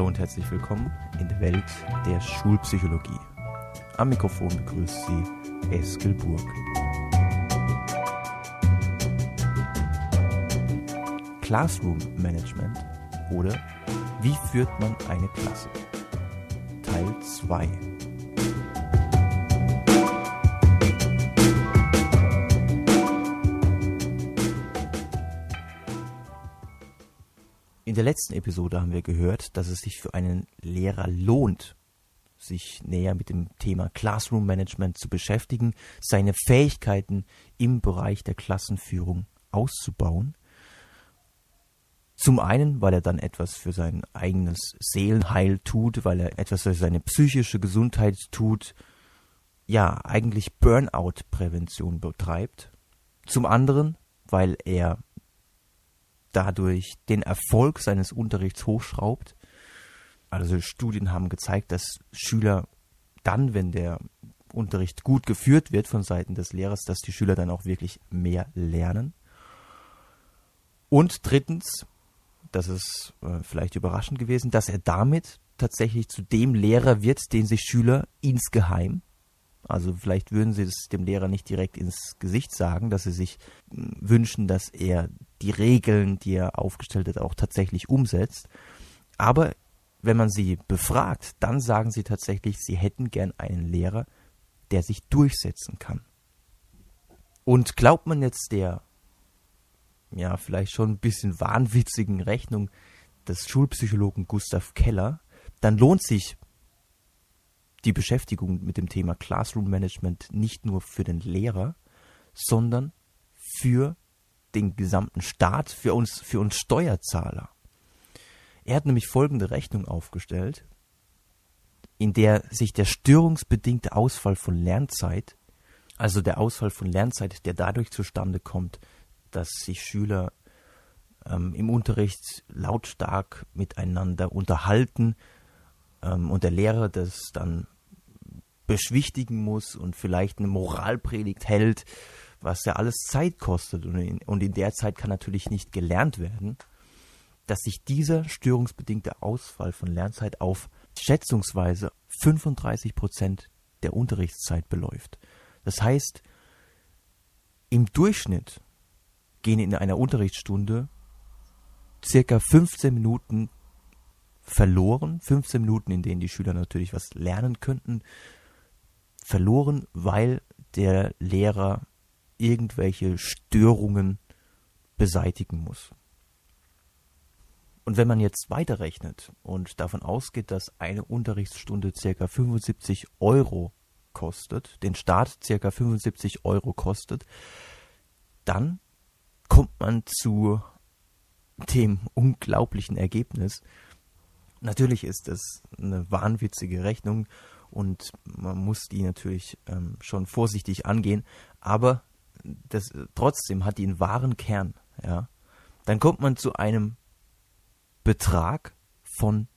Hallo und herzlich willkommen in der Welt der Schulpsychologie. Am Mikrofon begrüßt Sie Eskel Burg. Classroom Management oder Wie führt man eine Klasse? Teil 2. der letzten Episode haben wir gehört, dass es sich für einen Lehrer lohnt, sich näher mit dem Thema Classroom Management zu beschäftigen, seine Fähigkeiten im Bereich der Klassenführung auszubauen. Zum einen, weil er dann etwas für sein eigenes Seelenheil tut, weil er etwas für seine psychische Gesundheit tut, ja, eigentlich Burnout-Prävention betreibt. Zum anderen, weil er dadurch den Erfolg seines Unterrichts hochschraubt. Also Studien haben gezeigt, dass Schüler dann, wenn der Unterricht gut geführt wird von Seiten des Lehrers, dass die Schüler dann auch wirklich mehr lernen. Und drittens, das ist äh, vielleicht überraschend gewesen, dass er damit tatsächlich zu dem Lehrer wird, den sich Schüler insgeheim also vielleicht würden sie es dem Lehrer nicht direkt ins Gesicht sagen, dass sie sich hm, wünschen, dass er die Regeln, die er aufgestellt hat, auch tatsächlich umsetzt. Aber wenn man sie befragt, dann sagen sie tatsächlich, sie hätten gern einen Lehrer, der sich durchsetzen kann. Und glaubt man jetzt der, ja, vielleicht schon ein bisschen wahnwitzigen Rechnung des Schulpsychologen Gustav Keller, dann lohnt sich die Beschäftigung mit dem Thema Classroom Management nicht nur für den Lehrer, sondern für den gesamten Staat, für uns, für uns Steuerzahler. Er hat nämlich folgende Rechnung aufgestellt, in der sich der störungsbedingte Ausfall von Lernzeit, also der Ausfall von Lernzeit, der dadurch zustande kommt, dass sich Schüler ähm, im Unterricht lautstark miteinander unterhalten, ähm, und der Lehrer das dann beschwichtigen muss und vielleicht eine Moralpredigt hält, was ja alles Zeit kostet und in, und in der Zeit kann natürlich nicht gelernt werden, dass sich dieser störungsbedingte Ausfall von Lernzeit auf schätzungsweise 35 Prozent der Unterrichtszeit beläuft. Das heißt, im Durchschnitt gehen in einer Unterrichtsstunde circa 15 Minuten verloren. 15 Minuten, in denen die Schüler natürlich was lernen könnten, verloren, weil der Lehrer irgendwelche Störungen beseitigen muss. Und wenn man jetzt weiterrechnet und davon ausgeht, dass eine Unterrichtsstunde ca. 75 Euro kostet, den Staat ca. 75 Euro kostet, dann kommt man zu dem unglaublichen Ergebnis, Natürlich ist das eine wahnwitzige Rechnung und man muss die natürlich ähm, schon vorsichtig angehen, aber das trotzdem hat die einen wahren Kern, ja. Dann kommt man zu einem Betrag von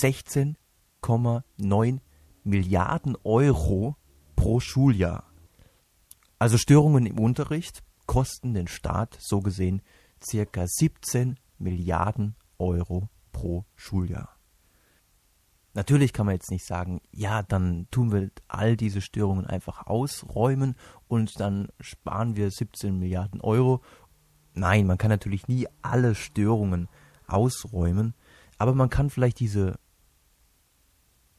16,9 Milliarden Euro pro Schuljahr. Also Störungen im Unterricht kosten den Staat so gesehen circa 17 Milliarden Euro pro Schuljahr. Natürlich kann man jetzt nicht sagen, ja, dann tun wir all diese Störungen einfach ausräumen und dann sparen wir 17 Milliarden Euro. Nein, man kann natürlich nie alle Störungen ausräumen, aber man kann vielleicht diese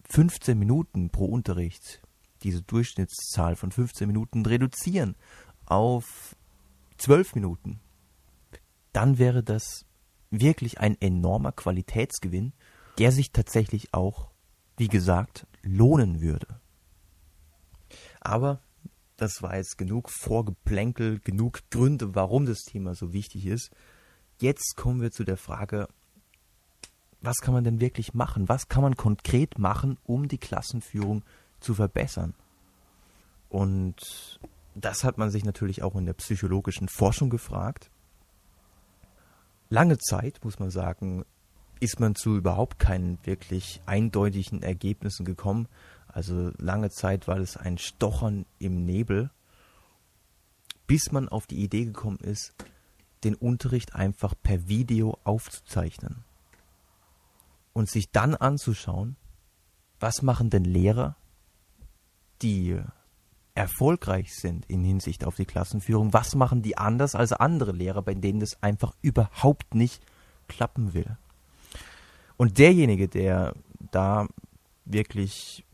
15 Minuten pro Unterricht, diese Durchschnittszahl von 15 Minuten reduzieren auf 12 Minuten. Dann wäre das wirklich ein enormer Qualitätsgewinn, der sich tatsächlich auch, wie gesagt, lohnen würde. Aber das war jetzt genug Vorgeplänkel, genug Gründe, warum das Thema so wichtig ist. Jetzt kommen wir zu der Frage, was kann man denn wirklich machen? Was kann man konkret machen, um die Klassenführung zu verbessern? Und das hat man sich natürlich auch in der psychologischen Forschung gefragt lange Zeit, muss man sagen, ist man zu überhaupt keinen wirklich eindeutigen Ergebnissen gekommen. Also lange Zeit war es ein Stochern im Nebel, bis man auf die Idee gekommen ist, den Unterricht einfach per Video aufzuzeichnen. und sich dann anzuschauen, was machen denn Lehrer, die erfolgreich sind in Hinsicht auf die Klassenführung, was machen die anders als andere Lehrer, bei denen das einfach überhaupt nicht klappen will. Und derjenige, der da wirklich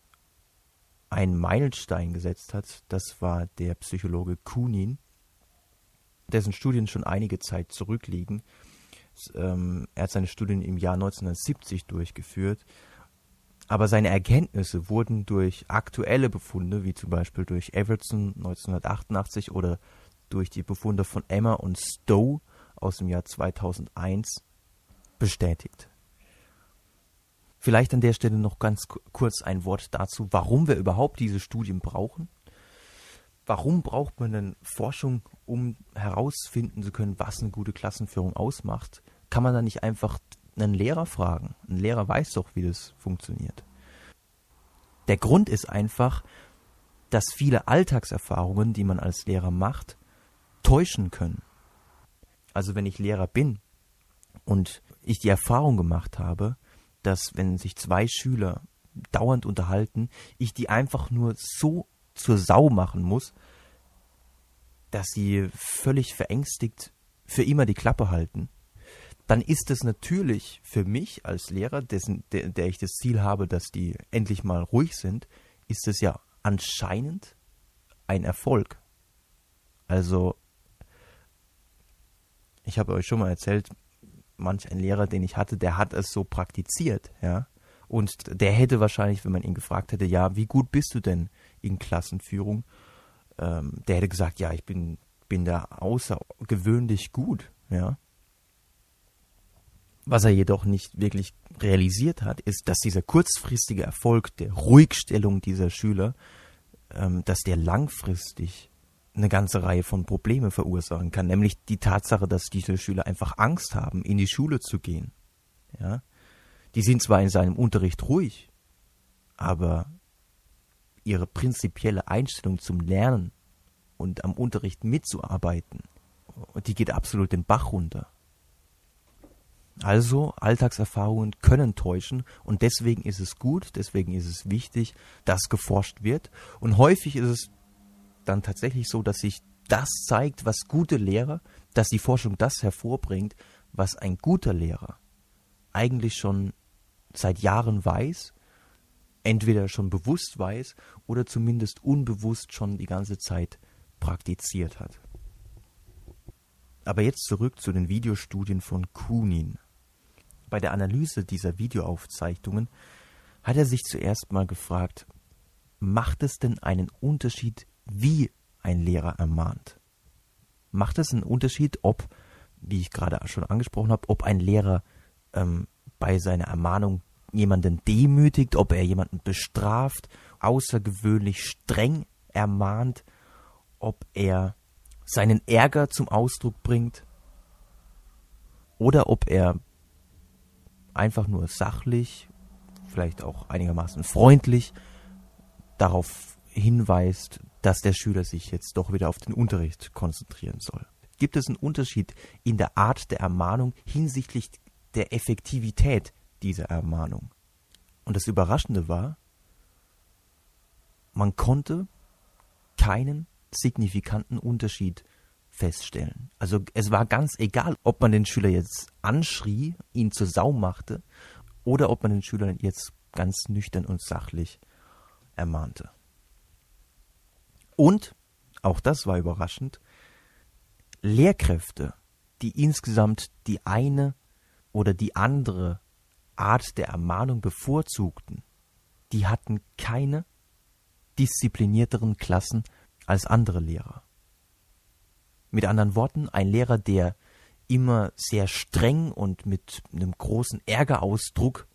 einen Meilenstein gesetzt hat, das war der Psychologe Kunin, dessen Studien schon einige Zeit zurückliegen. Ähm, er hat seine Studien im Jahr 1970 durchgeführt aber seine Erkenntnisse wurden durch aktuelle Befunde, wie zum Beispiel durch Everton 1988 oder durch die Befunde von Emma und Stowe aus dem Jahr 2001 bestätigt. Vielleicht an der Stelle noch ganz kurz ein Wort dazu, warum wir überhaupt diese Studien brauchen. Warum braucht man denn Forschung, um herausfinden zu können, was eine gute Klassenführung ausmacht? Kann man da nicht einfach einen Lehrer fragen. Ein Lehrer weiß doch, wie das funktioniert. Der Grund ist einfach, dass viele Alltagserfahrungen, die man als Lehrer macht, täuschen können. Also wenn ich Lehrer bin und ich die Erfahrung gemacht habe, dass wenn sich zwei Schüler dauernd unterhalten, ich die einfach nur so zur Sau machen muss, dass sie völlig verängstigt für immer die Klappe halten dann ist es natürlich für mich als Lehrer, dessen, der, der ich das Ziel habe, dass die endlich mal ruhig sind, ist es ja anscheinend ein Erfolg. Also, ich habe euch schon mal erzählt, manch ein Lehrer, den ich hatte, der hat es so praktiziert, ja. Und der hätte wahrscheinlich, wenn man ihn gefragt hätte, ja, wie gut bist du denn in Klassenführung? Ähm, der hätte gesagt, ja, ich bin, bin da außergewöhnlich gut, ja. Was er jedoch nicht wirklich realisiert hat, ist, dass dieser kurzfristige Erfolg der Ruhigstellung dieser Schüler, ähm, dass der langfristig eine ganze Reihe von Probleme verursachen kann, nämlich die Tatsache, dass diese Schüler einfach Angst haben, in die Schule zu gehen. Ja? Die sind zwar in seinem Unterricht ruhig, aber ihre prinzipielle Einstellung zum Lernen und am Unterricht mitzuarbeiten, die geht absolut den Bach runter. Also Alltagserfahrungen können täuschen und deswegen ist es gut, deswegen ist es wichtig, dass geforscht wird. Und häufig ist es dann tatsächlich so, dass sich das zeigt, was gute Lehrer, dass die Forschung das hervorbringt, was ein guter Lehrer eigentlich schon seit Jahren weiß, entweder schon bewusst weiß oder zumindest unbewusst schon die ganze Zeit praktiziert hat. Aber jetzt zurück zu den Videostudien von Kunin. Bei der Analyse dieser Videoaufzeichnungen hat er sich zuerst mal gefragt, macht es denn einen Unterschied, wie ein Lehrer ermahnt? Macht es einen Unterschied, ob, wie ich gerade schon angesprochen habe, ob ein Lehrer ähm, bei seiner Ermahnung jemanden demütigt, ob er jemanden bestraft, außergewöhnlich streng ermahnt, ob er seinen Ärger zum Ausdruck bringt oder ob er einfach nur sachlich, vielleicht auch einigermaßen freundlich darauf hinweist, dass der Schüler sich jetzt doch wieder auf den Unterricht konzentrieren soll. Gibt es einen Unterschied in der Art der Ermahnung hinsichtlich der Effektivität dieser Ermahnung? Und das Überraschende war, man konnte keinen signifikanten Unterschied feststellen. Also es war ganz egal, ob man den Schüler jetzt anschrie, ihn zur Sau machte, oder ob man den Schüler jetzt ganz nüchtern und sachlich ermahnte. Und, auch das war überraschend, Lehrkräfte, die insgesamt die eine oder die andere Art der Ermahnung bevorzugten, die hatten keine disziplinierteren Klassen als andere Lehrer. Mit anderen Worten, ein Lehrer, der immer sehr streng und mit einem großen Ärgerausdruck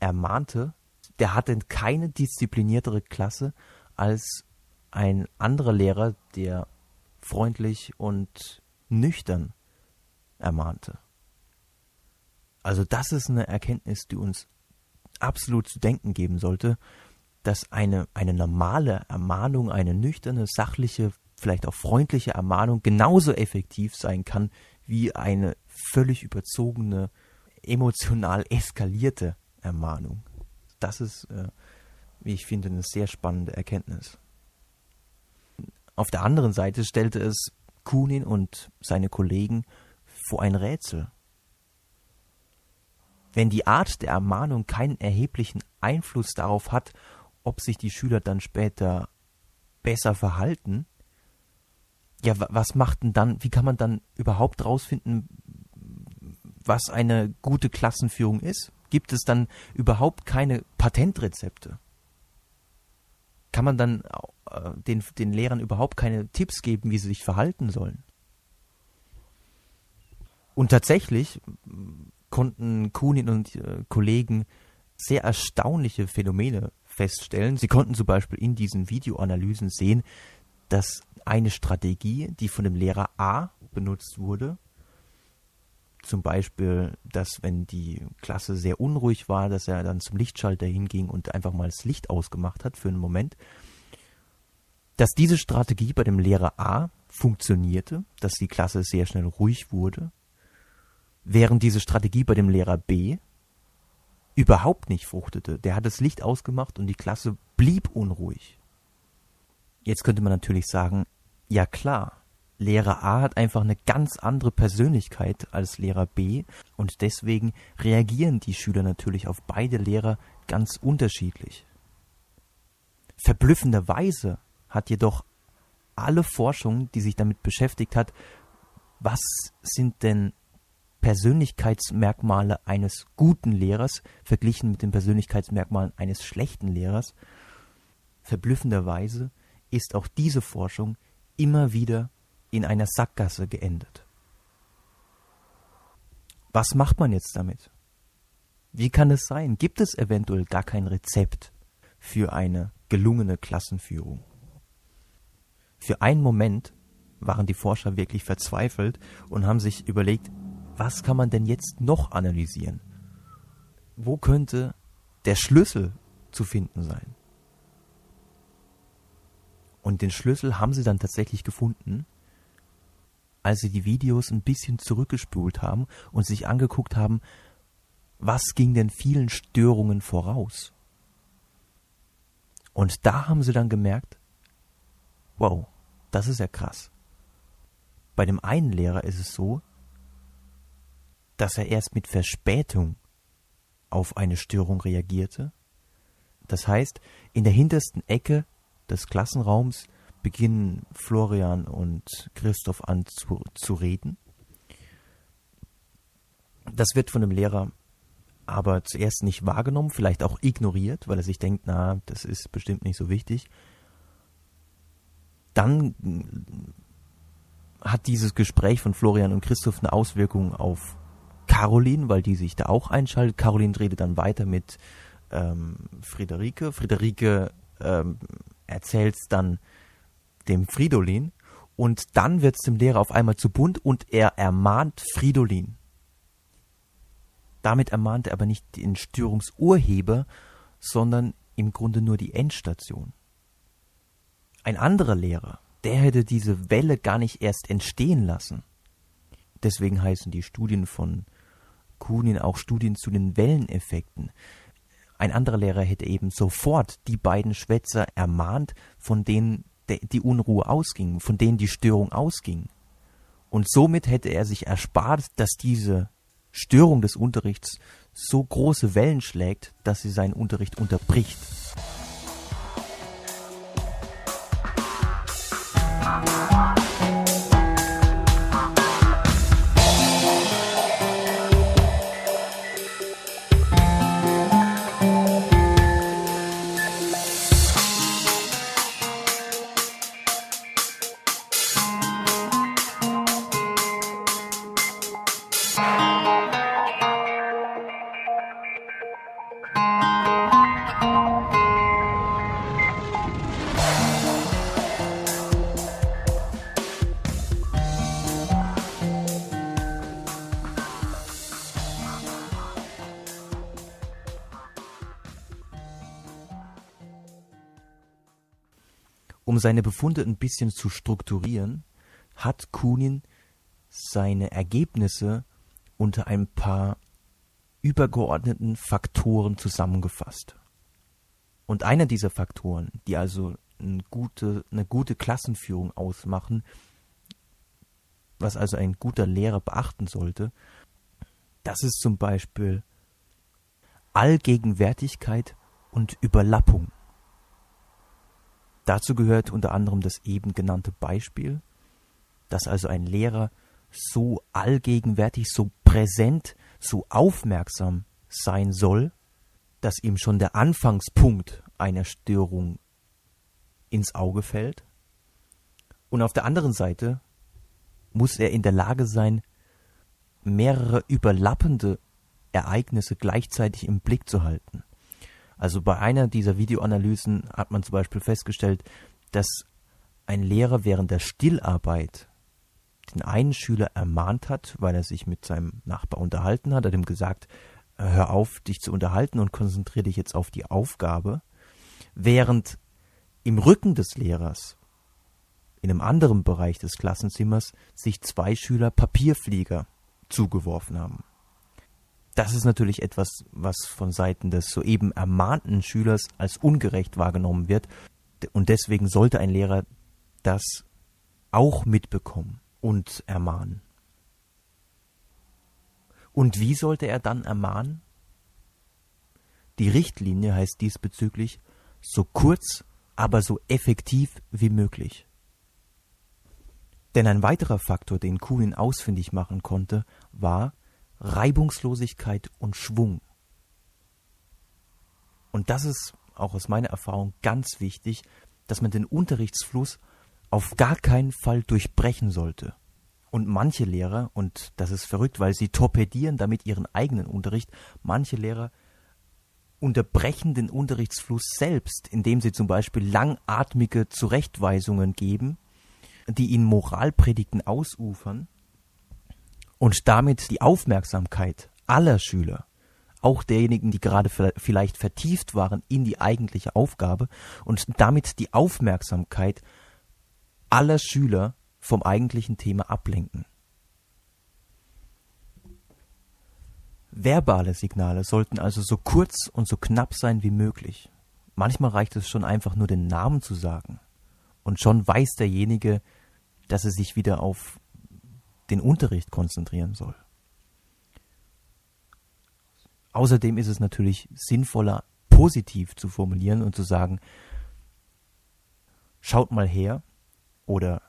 ermahnte, der hatte keine diszipliniertere Klasse als ein anderer Lehrer, der freundlich und nüchtern ermahnte. Also das ist eine Erkenntnis, die uns absolut zu denken geben sollte, dass eine, eine normale Ermahnung, eine nüchterne, sachliche, vielleicht auch freundliche Ermahnung genauso effektiv sein kann wie eine völlig überzogene, emotional eskalierte Ermahnung. Das ist, äh, wie ich finde, eine sehr spannende Erkenntnis. Auf der anderen Seite stellte es Kunin und seine Kollegen vor ein Rätsel. Wenn die Art der Ermahnung keinen erheblichen Einfluss darauf hat, ob sich die Schüler dann später besser verhalten, ja, was macht denn dann, wie kann man dann überhaupt rausfinden, was eine gute Klassenführung ist? Gibt es dann überhaupt keine Patentrezepte? Kann man dann äh, den, den Lehrern überhaupt keine Tipps geben, wie sie sich verhalten sollen? Und tatsächlich konnten Kunin und äh, Kollegen sehr erstaunliche Phänomene feststellen. Sie konnten zum Beispiel in diesen Videoanalysen sehen, dass eine Strategie, die von dem Lehrer A benutzt wurde, zum Beispiel, dass wenn die Klasse sehr unruhig war, dass er dann zum Lichtschalter hinging und einfach mal das Licht ausgemacht hat für einen Moment, dass diese Strategie bei dem Lehrer A funktionierte, dass die Klasse sehr schnell ruhig wurde während diese Strategie bei dem Lehrer B überhaupt nicht fruchtete. Der hat das Licht ausgemacht und die Klasse blieb unruhig. Jetzt könnte man natürlich sagen, ja klar, Lehrer A hat einfach eine ganz andere Persönlichkeit als Lehrer B und deswegen reagieren die Schüler natürlich auf beide Lehrer ganz unterschiedlich. Verblüffenderweise hat jedoch alle Forschung, die sich damit beschäftigt hat, was sind denn Persönlichkeitsmerkmale eines guten Lehrers verglichen mit den Persönlichkeitsmerkmalen eines schlechten Lehrers. Verblüffenderweise ist auch diese Forschung immer wieder in einer Sackgasse geendet. Was macht man jetzt damit? Wie kann es sein? Gibt es eventuell gar kein Rezept für eine gelungene Klassenführung? Für einen Moment waren die Forscher wirklich verzweifelt und haben sich überlegt, was kann man denn jetzt noch analysieren? Wo könnte der Schlüssel zu finden sein? Und den Schlüssel haben sie dann tatsächlich gefunden, als sie die Videos ein bisschen zurückgespult haben und sich angeguckt haben, was ging denn vielen Störungen voraus? Und da haben sie dann gemerkt, wow, das ist ja krass. Bei dem einen Lehrer ist es so, dass er erst mit Verspätung auf eine Störung reagierte. Das heißt, in der hintersten Ecke des Klassenraums beginnen Florian und Christoph an zu, zu reden. Das wird von dem Lehrer aber zuerst nicht wahrgenommen, vielleicht auch ignoriert, weil er sich denkt, na, das ist bestimmt nicht so wichtig. Dann hat dieses Gespräch von Florian und Christoph eine Auswirkung auf Caroline, weil die sich da auch einschaltet. Caroline redet dann weiter mit ähm, Friederike. Friederike ähm, erzählt es dann dem Fridolin und dann wird es dem Lehrer auf einmal zu bunt und er ermahnt Fridolin. Damit ermahnt er aber nicht den Störungsurheber, sondern im Grunde nur die Endstation. Ein anderer Lehrer, der hätte diese Welle gar nicht erst entstehen lassen. Deswegen heißen die Studien von Kunin auch Studien zu den Welleneffekten. Ein anderer Lehrer hätte eben sofort die beiden Schwätzer ermahnt, von denen die Unruhe ausging, von denen die Störung ausging. Und somit hätte er sich erspart, dass diese Störung des Unterrichts so große Wellen schlägt, dass sie seinen Unterricht unterbricht. Um seine Befunde ein bisschen zu strukturieren, hat Kunin seine Ergebnisse unter ein paar übergeordneten Faktoren zusammengefasst. Und einer dieser Faktoren, die also eine gute, eine gute Klassenführung ausmachen, was also ein guter Lehrer beachten sollte, das ist zum Beispiel Allgegenwärtigkeit und Überlappung. Dazu gehört unter anderem das eben genannte Beispiel, dass also ein Lehrer so allgegenwärtig, so präsent, so aufmerksam sein soll, dass ihm schon der Anfangspunkt einer Störung ins Auge fällt. Und auf der anderen Seite muss er in der Lage sein, mehrere überlappende Ereignisse gleichzeitig im Blick zu halten. Also bei einer dieser Videoanalysen hat man zum Beispiel festgestellt, dass ein Lehrer während der Stillarbeit den einen Schüler ermahnt hat, weil er sich mit seinem Nachbar unterhalten hat, hat ihm gesagt, hör auf, dich zu unterhalten und konzentriere dich jetzt auf die Aufgabe, während im Rücken des Lehrers, in einem anderen Bereich des Klassenzimmers, sich zwei Schüler Papierflieger zugeworfen haben. Das ist natürlich etwas, was von Seiten des soeben ermahnten Schülers als ungerecht wahrgenommen wird. Und deswegen sollte ein Lehrer das auch mitbekommen und ermahnen. Und wie sollte er dann ermahnen? Die Richtlinie heißt diesbezüglich so kurz, aber so effektiv wie möglich. Denn ein weiterer Faktor, den Kuhn ausfindig machen konnte, war Reibungslosigkeit und Schwung. Und das ist auch aus meiner Erfahrung ganz wichtig, dass man den Unterrichtsfluss auf gar keinen Fall durchbrechen sollte. Und manche Lehrer, und das ist verrückt, weil sie torpedieren damit ihren eigenen Unterricht, manche Lehrer unterbrechen den Unterrichtsfluss selbst, indem sie zum Beispiel langatmige Zurechtweisungen geben, die in Moralpredigten ausufern und damit die Aufmerksamkeit aller Schüler, auch derjenigen, die gerade vielleicht vertieft waren in die eigentliche Aufgabe und damit die Aufmerksamkeit aller Schüler vom eigentlichen Thema ablenken. Verbale Signale sollten also so kurz und so knapp sein wie möglich. Manchmal reicht es schon einfach nur den Namen zu sagen. Und schon weiß derjenige, dass er sich wieder auf den Unterricht konzentrieren soll. Außerdem ist es natürlich sinnvoller, positiv zu formulieren und zu sagen, schaut mal her oder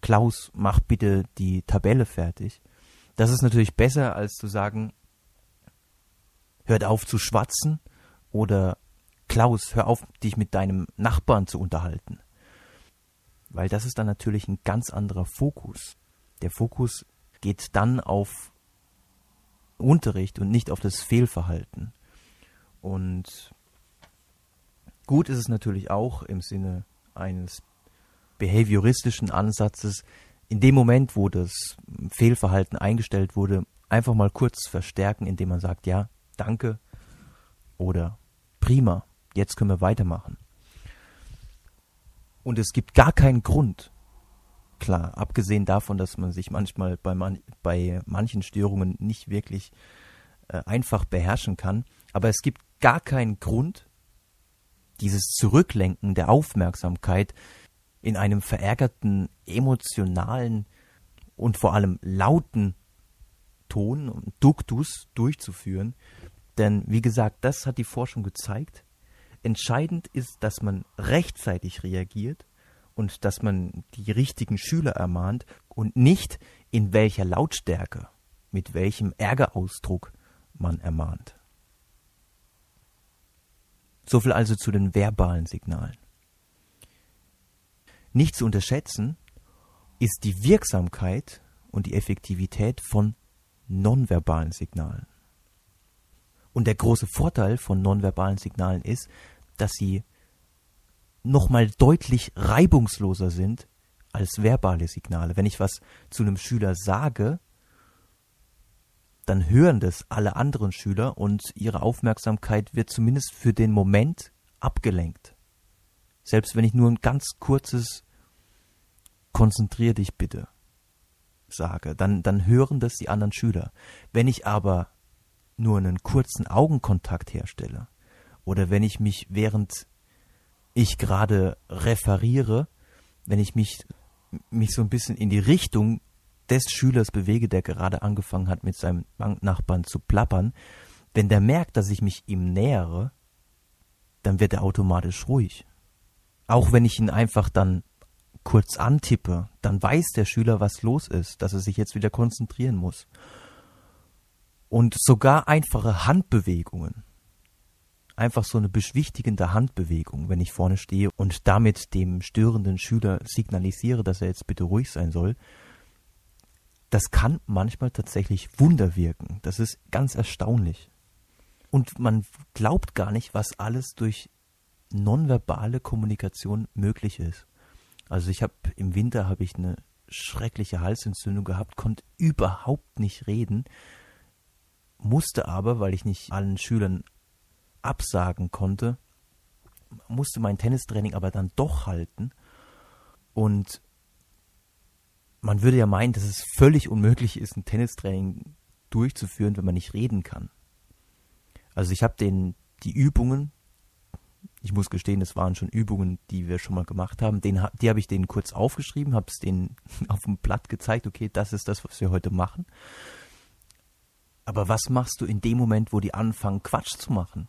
Klaus, mach bitte die Tabelle fertig. Das ist natürlich besser, als zu sagen, hört auf zu schwatzen oder Klaus, hör auf, dich mit deinem Nachbarn zu unterhalten. Weil das ist dann natürlich ein ganz anderer Fokus. Der Fokus geht dann auf Unterricht und nicht auf das Fehlverhalten. Und gut ist es natürlich auch im Sinne eines behavioristischen Ansatzes, in dem Moment, wo das Fehlverhalten eingestellt wurde, einfach mal kurz verstärken, indem man sagt, ja, danke oder prima, jetzt können wir weitermachen. Und es gibt gar keinen Grund, klar, abgesehen davon, dass man sich manchmal bei, man, bei manchen Störungen nicht wirklich äh, einfach beherrschen kann, aber es gibt gar keinen Grund, dieses Zurücklenken der Aufmerksamkeit in einem verärgerten, emotionalen und vor allem lauten Ton und Duktus durchzuführen. Denn wie gesagt, das hat die Forschung gezeigt. Entscheidend ist, dass man rechtzeitig reagiert und dass man die richtigen Schüler ermahnt und nicht in welcher Lautstärke, mit welchem Ärgerausdruck man ermahnt. Soviel also zu den verbalen Signalen. Nicht zu unterschätzen ist die Wirksamkeit und die Effektivität von nonverbalen Signalen. Und der große Vorteil von nonverbalen Signalen ist, dass sie nochmal deutlich reibungsloser sind als verbale Signale. Wenn ich was zu einem Schüler sage, dann hören das alle anderen Schüler und ihre Aufmerksamkeit wird zumindest für den Moment abgelenkt. Selbst wenn ich nur ein ganz kurzes Konzentrier dich bitte sage, dann, dann hören das die anderen Schüler. Wenn ich aber nur einen kurzen Augenkontakt herstelle oder wenn ich mich während ich gerade referiere, wenn ich mich, mich so ein bisschen in die Richtung des Schülers bewege, der gerade angefangen hat, mit seinem Banknachbarn zu plappern, wenn der merkt, dass ich mich ihm nähere, dann wird er automatisch ruhig. Auch wenn ich ihn einfach dann kurz antippe, dann weiß der Schüler, was los ist, dass er sich jetzt wieder konzentrieren muss. Und sogar einfache Handbewegungen, einfach so eine beschwichtigende Handbewegung, wenn ich vorne stehe und damit dem störenden Schüler signalisiere, dass er jetzt bitte ruhig sein soll, das kann manchmal tatsächlich Wunder wirken. Das ist ganz erstaunlich. Und man glaubt gar nicht, was alles durch nonverbale Kommunikation möglich ist. Also ich habe im Winter habe ich eine schreckliche Halsentzündung gehabt, konnte überhaupt nicht reden, musste aber, weil ich nicht allen Schülern absagen konnte, musste mein Tennistraining aber dann doch halten und man würde ja meinen, dass es völlig unmöglich ist, ein Tennistraining durchzuführen, wenn man nicht reden kann. Also ich habe den die Übungen, ich muss gestehen, das waren schon Übungen, die wir schon mal gemacht haben. Den, die habe ich denen kurz aufgeschrieben, habe es denen auf dem Blatt gezeigt, okay, das ist das, was wir heute machen. Aber was machst du in dem Moment, wo die anfangen, Quatsch zu machen?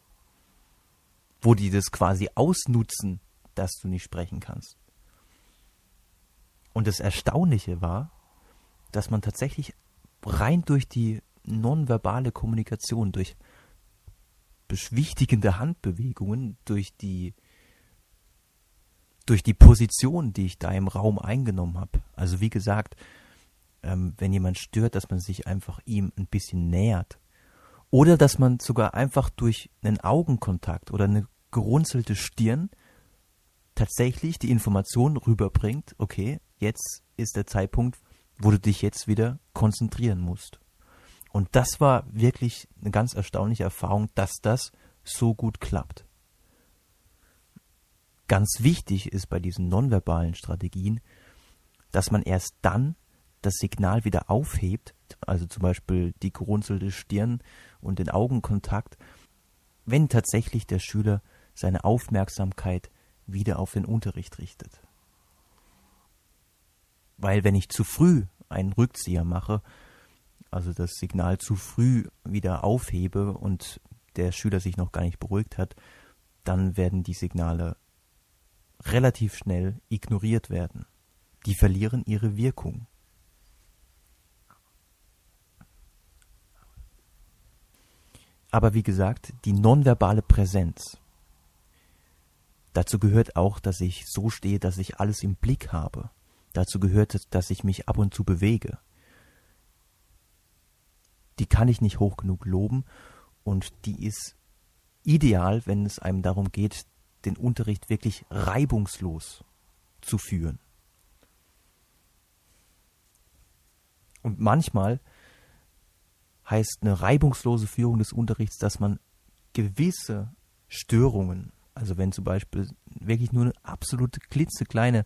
Wo die das quasi ausnutzen, dass du nicht sprechen kannst? Und das Erstaunliche war, dass man tatsächlich rein durch die nonverbale Kommunikation, durch beschwichtigende Handbewegungen, durch die durch die Position, die ich da im Raum eingenommen habe. Also wie gesagt, ähm, wenn jemand stört, dass man sich einfach ihm ein bisschen nähert. Oder dass man sogar einfach durch einen Augenkontakt oder eine gerunzelte Stirn tatsächlich die Information rüberbringt, okay, jetzt ist der Zeitpunkt, wo du dich jetzt wieder konzentrieren musst. Und das war wirklich eine ganz erstaunliche Erfahrung, dass das so gut klappt. Ganz wichtig ist bei diesen nonverbalen Strategien, dass man erst dann das Signal wieder aufhebt, also zum Beispiel die gerunzelte Stirn und den Augenkontakt, wenn tatsächlich der Schüler seine Aufmerksamkeit wieder auf den Unterricht richtet. Weil wenn ich zu früh einen Rückzieher mache, also das Signal zu früh wieder aufhebe und der Schüler sich noch gar nicht beruhigt hat, dann werden die Signale relativ schnell ignoriert werden. Die verlieren ihre Wirkung. Aber wie gesagt, die nonverbale Präsenz. Dazu gehört auch, dass ich so stehe, dass ich alles im Blick habe. Dazu gehört, dass ich mich ab und zu bewege. Die kann ich nicht hoch genug loben und die ist ideal, wenn es einem darum geht, den Unterricht wirklich reibungslos zu führen. Und manchmal heißt eine reibungslose Führung des Unterrichts, dass man gewisse Störungen, also wenn zum Beispiel wirklich nur eine absolute klitzekleine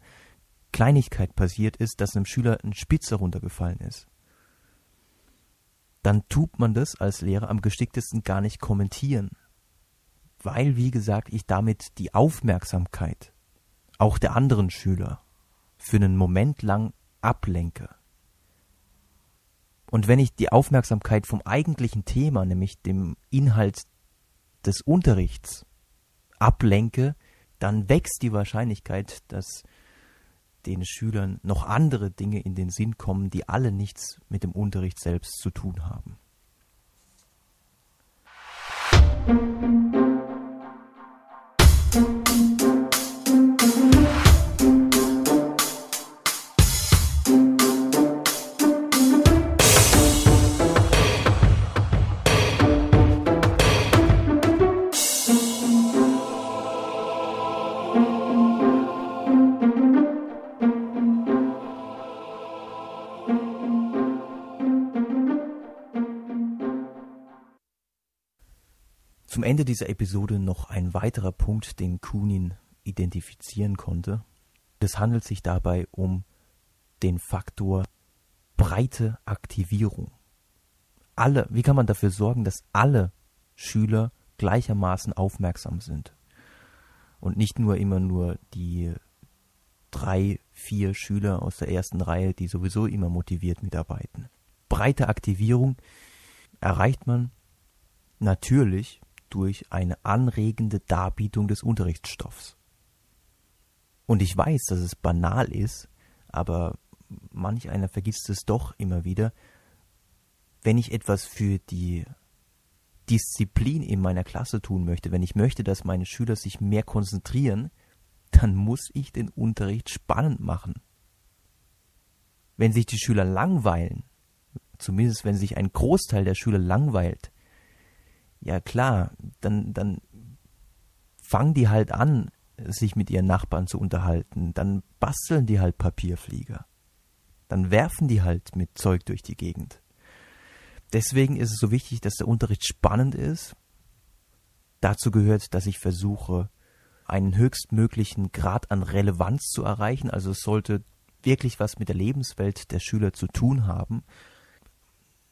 Kleinigkeit passiert ist, dass einem Schüler ein Spitze runtergefallen ist, dann tut man das als Lehrer am geschicktesten gar nicht kommentieren. Weil, wie gesagt, ich damit die Aufmerksamkeit auch der anderen Schüler für einen Moment lang ablenke. Und wenn ich die Aufmerksamkeit vom eigentlichen Thema, nämlich dem Inhalt des Unterrichts, ablenke, dann wächst die Wahrscheinlichkeit, dass den Schülern noch andere Dinge in den Sinn kommen, die alle nichts mit dem Unterricht selbst zu tun haben. Ende dieser Episode noch ein weiterer Punkt, den Kunin identifizieren konnte. Es handelt sich dabei um den Faktor breite Aktivierung. Alle, wie kann man dafür sorgen, dass alle Schüler gleichermaßen aufmerksam sind? Und nicht nur immer nur die drei, vier Schüler aus der ersten Reihe, die sowieso immer motiviert mitarbeiten. Breite Aktivierung erreicht man natürlich durch eine anregende Darbietung des Unterrichtsstoffs. Und ich weiß, dass es banal ist, aber manch einer vergisst es doch immer wieder, wenn ich etwas für die Disziplin in meiner Klasse tun möchte, wenn ich möchte, dass meine Schüler sich mehr konzentrieren, dann muss ich den Unterricht spannend machen. Wenn sich die Schüler langweilen, zumindest wenn sich ein Großteil der Schüler langweilt, ja klar, dann, dann fangen die halt an, sich mit ihren Nachbarn zu unterhalten, dann basteln die halt Papierflieger, dann werfen die halt mit Zeug durch die Gegend. Deswegen ist es so wichtig, dass der Unterricht spannend ist. Dazu gehört, dass ich versuche, einen höchstmöglichen Grad an Relevanz zu erreichen. Also es sollte wirklich was mit der Lebenswelt der Schüler zu tun haben.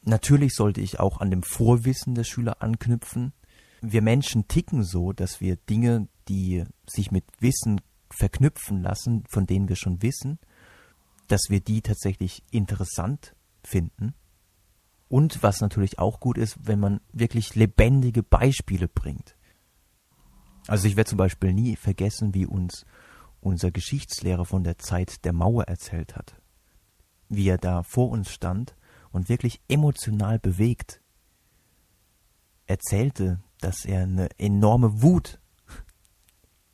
Natürlich sollte ich auch an dem Vorwissen der Schüler anknüpfen. Wir Menschen ticken so, dass wir Dinge, die sich mit Wissen verknüpfen lassen, von denen wir schon wissen, dass wir die tatsächlich interessant finden. Und was natürlich auch gut ist, wenn man wirklich lebendige Beispiele bringt. Also ich werde zum Beispiel nie vergessen, wie uns unser Geschichtslehrer von der Zeit der Mauer erzählt hat. Wie er da vor uns stand und wirklich emotional bewegt erzählte, dass er eine enorme Wut,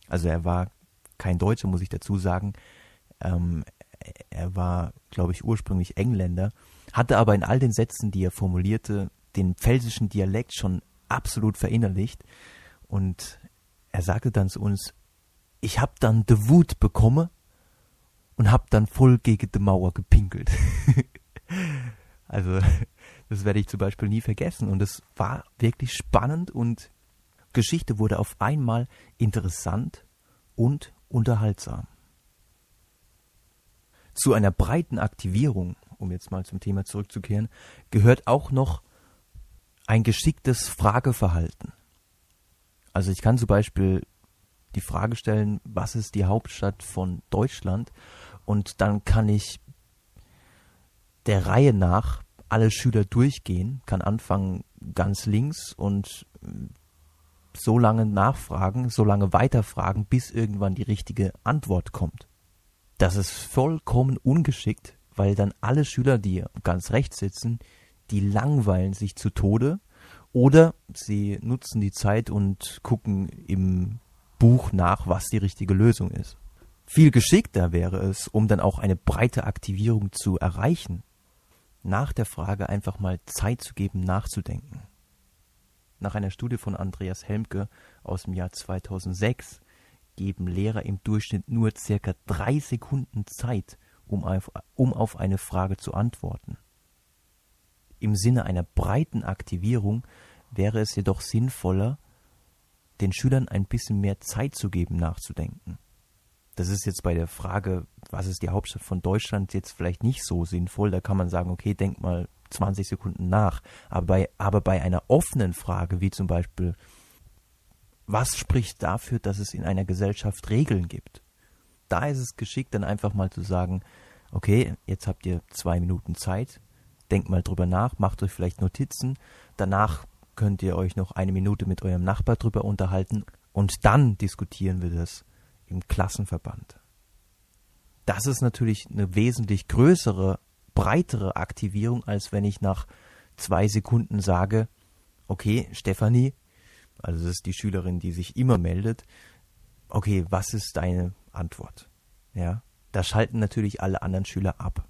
also er war kein Deutscher, muss ich dazu sagen, ähm, er war, glaube ich, ursprünglich Engländer, hatte aber in all den Sätzen, die er formulierte, den pfälzischen Dialekt schon absolut verinnerlicht und er sagte dann zu uns, ich hab dann de Wut bekommen und hab dann voll gegen die Mauer gepinkelt. Also das werde ich zum Beispiel nie vergessen. Und es war wirklich spannend und Geschichte wurde auf einmal interessant und unterhaltsam. Zu einer breiten Aktivierung, um jetzt mal zum Thema zurückzukehren, gehört auch noch ein geschicktes Frageverhalten. Also ich kann zum Beispiel die Frage stellen, was ist die Hauptstadt von Deutschland? Und dann kann ich der Reihe nach alle Schüler durchgehen, kann anfangen ganz links und äh, so lange nachfragen, so lange weiterfragen, bis irgendwann die richtige Antwort kommt. Das ist vollkommen ungeschickt, weil dann alle Schüler, die ganz rechts sitzen, die langweilen sich zu Tode oder sie nutzen die Zeit und gucken im Buch nach, was die richtige Lösung ist. Viel geschickter wäre es, um dann auch eine breite Aktivierung zu erreichen, nach der Frage einfach mal Zeit zu geben, nachzudenken. Nach einer Studie von Andreas Helmke aus dem Jahr 2006 geben Lehrer im Durchschnitt nur circa drei Sekunden Zeit, um auf, um auf eine Frage zu antworten. Im Sinne einer breiten Aktivierung wäre es jedoch sinnvoller, den Schülern ein bisschen mehr Zeit zu geben, nachzudenken. Das ist jetzt bei der Frage, was ist die Hauptstadt von Deutschland, jetzt vielleicht nicht so sinnvoll. Da kann man sagen, okay, denk mal 20 Sekunden nach. Aber bei, aber bei einer offenen Frage, wie zum Beispiel, was spricht dafür, dass es in einer Gesellschaft Regeln gibt? Da ist es geschickt, dann einfach mal zu sagen, okay, jetzt habt ihr zwei Minuten Zeit, denkt mal drüber nach, macht euch vielleicht Notizen, danach könnt ihr euch noch eine Minute mit eurem Nachbar drüber unterhalten und dann diskutieren wir das im Klassenverband. Das ist natürlich eine wesentlich größere, breitere Aktivierung, als wenn ich nach zwei Sekunden sage, okay, Stefanie, also das ist die Schülerin, die sich immer meldet, okay, was ist deine Antwort? Ja, da schalten natürlich alle anderen Schüler ab.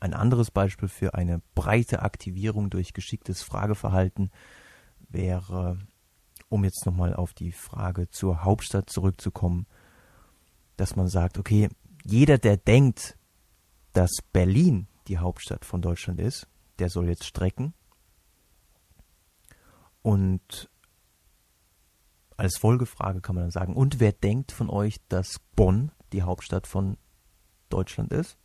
Ein anderes Beispiel für eine breite Aktivierung durch geschicktes Frageverhalten wäre um jetzt nochmal auf die Frage zur Hauptstadt zurückzukommen, dass man sagt, okay, jeder, der denkt, dass Berlin die Hauptstadt von Deutschland ist, der soll jetzt strecken. Und als Folgefrage kann man dann sagen, und wer denkt von euch, dass Bonn die Hauptstadt von Deutschland ist?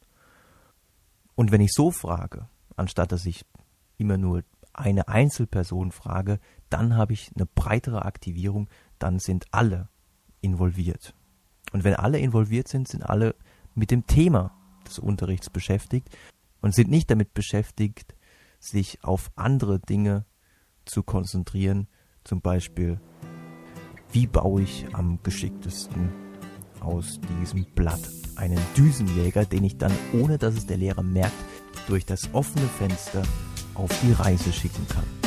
Und wenn ich so frage, anstatt dass ich immer nur eine Einzelperson frage, dann habe ich eine breitere Aktivierung, dann sind alle involviert. Und wenn alle involviert sind, sind alle mit dem Thema des Unterrichts beschäftigt und sind nicht damit beschäftigt, sich auf andere Dinge zu konzentrieren, zum Beispiel, wie baue ich am geschicktesten aus diesem Blatt einen Düsenjäger, den ich dann, ohne dass es der Lehrer merkt, durch das offene Fenster auf die Reise schicken kann.